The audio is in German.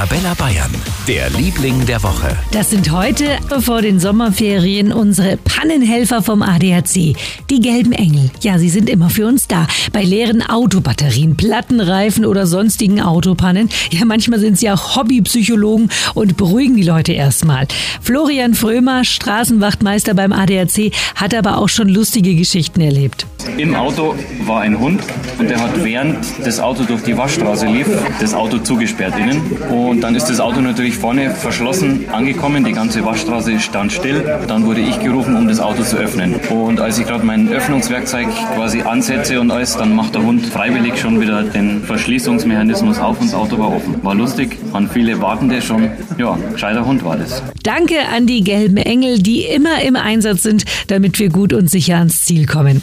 Arabella Bayern, der Liebling der Woche. Das sind heute vor den Sommerferien unsere Pannenhelfer vom ADAC, die gelben Engel. Ja, sie sind immer für uns da. Bei leeren Autobatterien, Plattenreifen oder sonstigen Autopannen. Ja, manchmal sind sie auch Hobbypsychologen und beruhigen die Leute erstmal. Florian Frömer, Straßenwachtmeister beim ADAC, hat aber auch schon lustige Geschichten erlebt. Im Auto war ein Hund und der hat während das Auto durch die Waschstraße lief, das Auto zugesperrt innen. Und dann ist das Auto natürlich vorne verschlossen angekommen, die ganze Waschstraße stand still. Dann wurde ich gerufen, um das Auto zu öffnen. Und als ich gerade mein Öffnungswerkzeug quasi ansetze und alles, dann macht der Hund freiwillig schon wieder den Verschließungsmechanismus auf und das Auto war offen. War lustig, waren viele Wartende schon. Ja, gescheiter Hund war das. Danke an die gelben Engel, die immer im Einsatz sind, damit wir gut und sicher ans Ziel kommen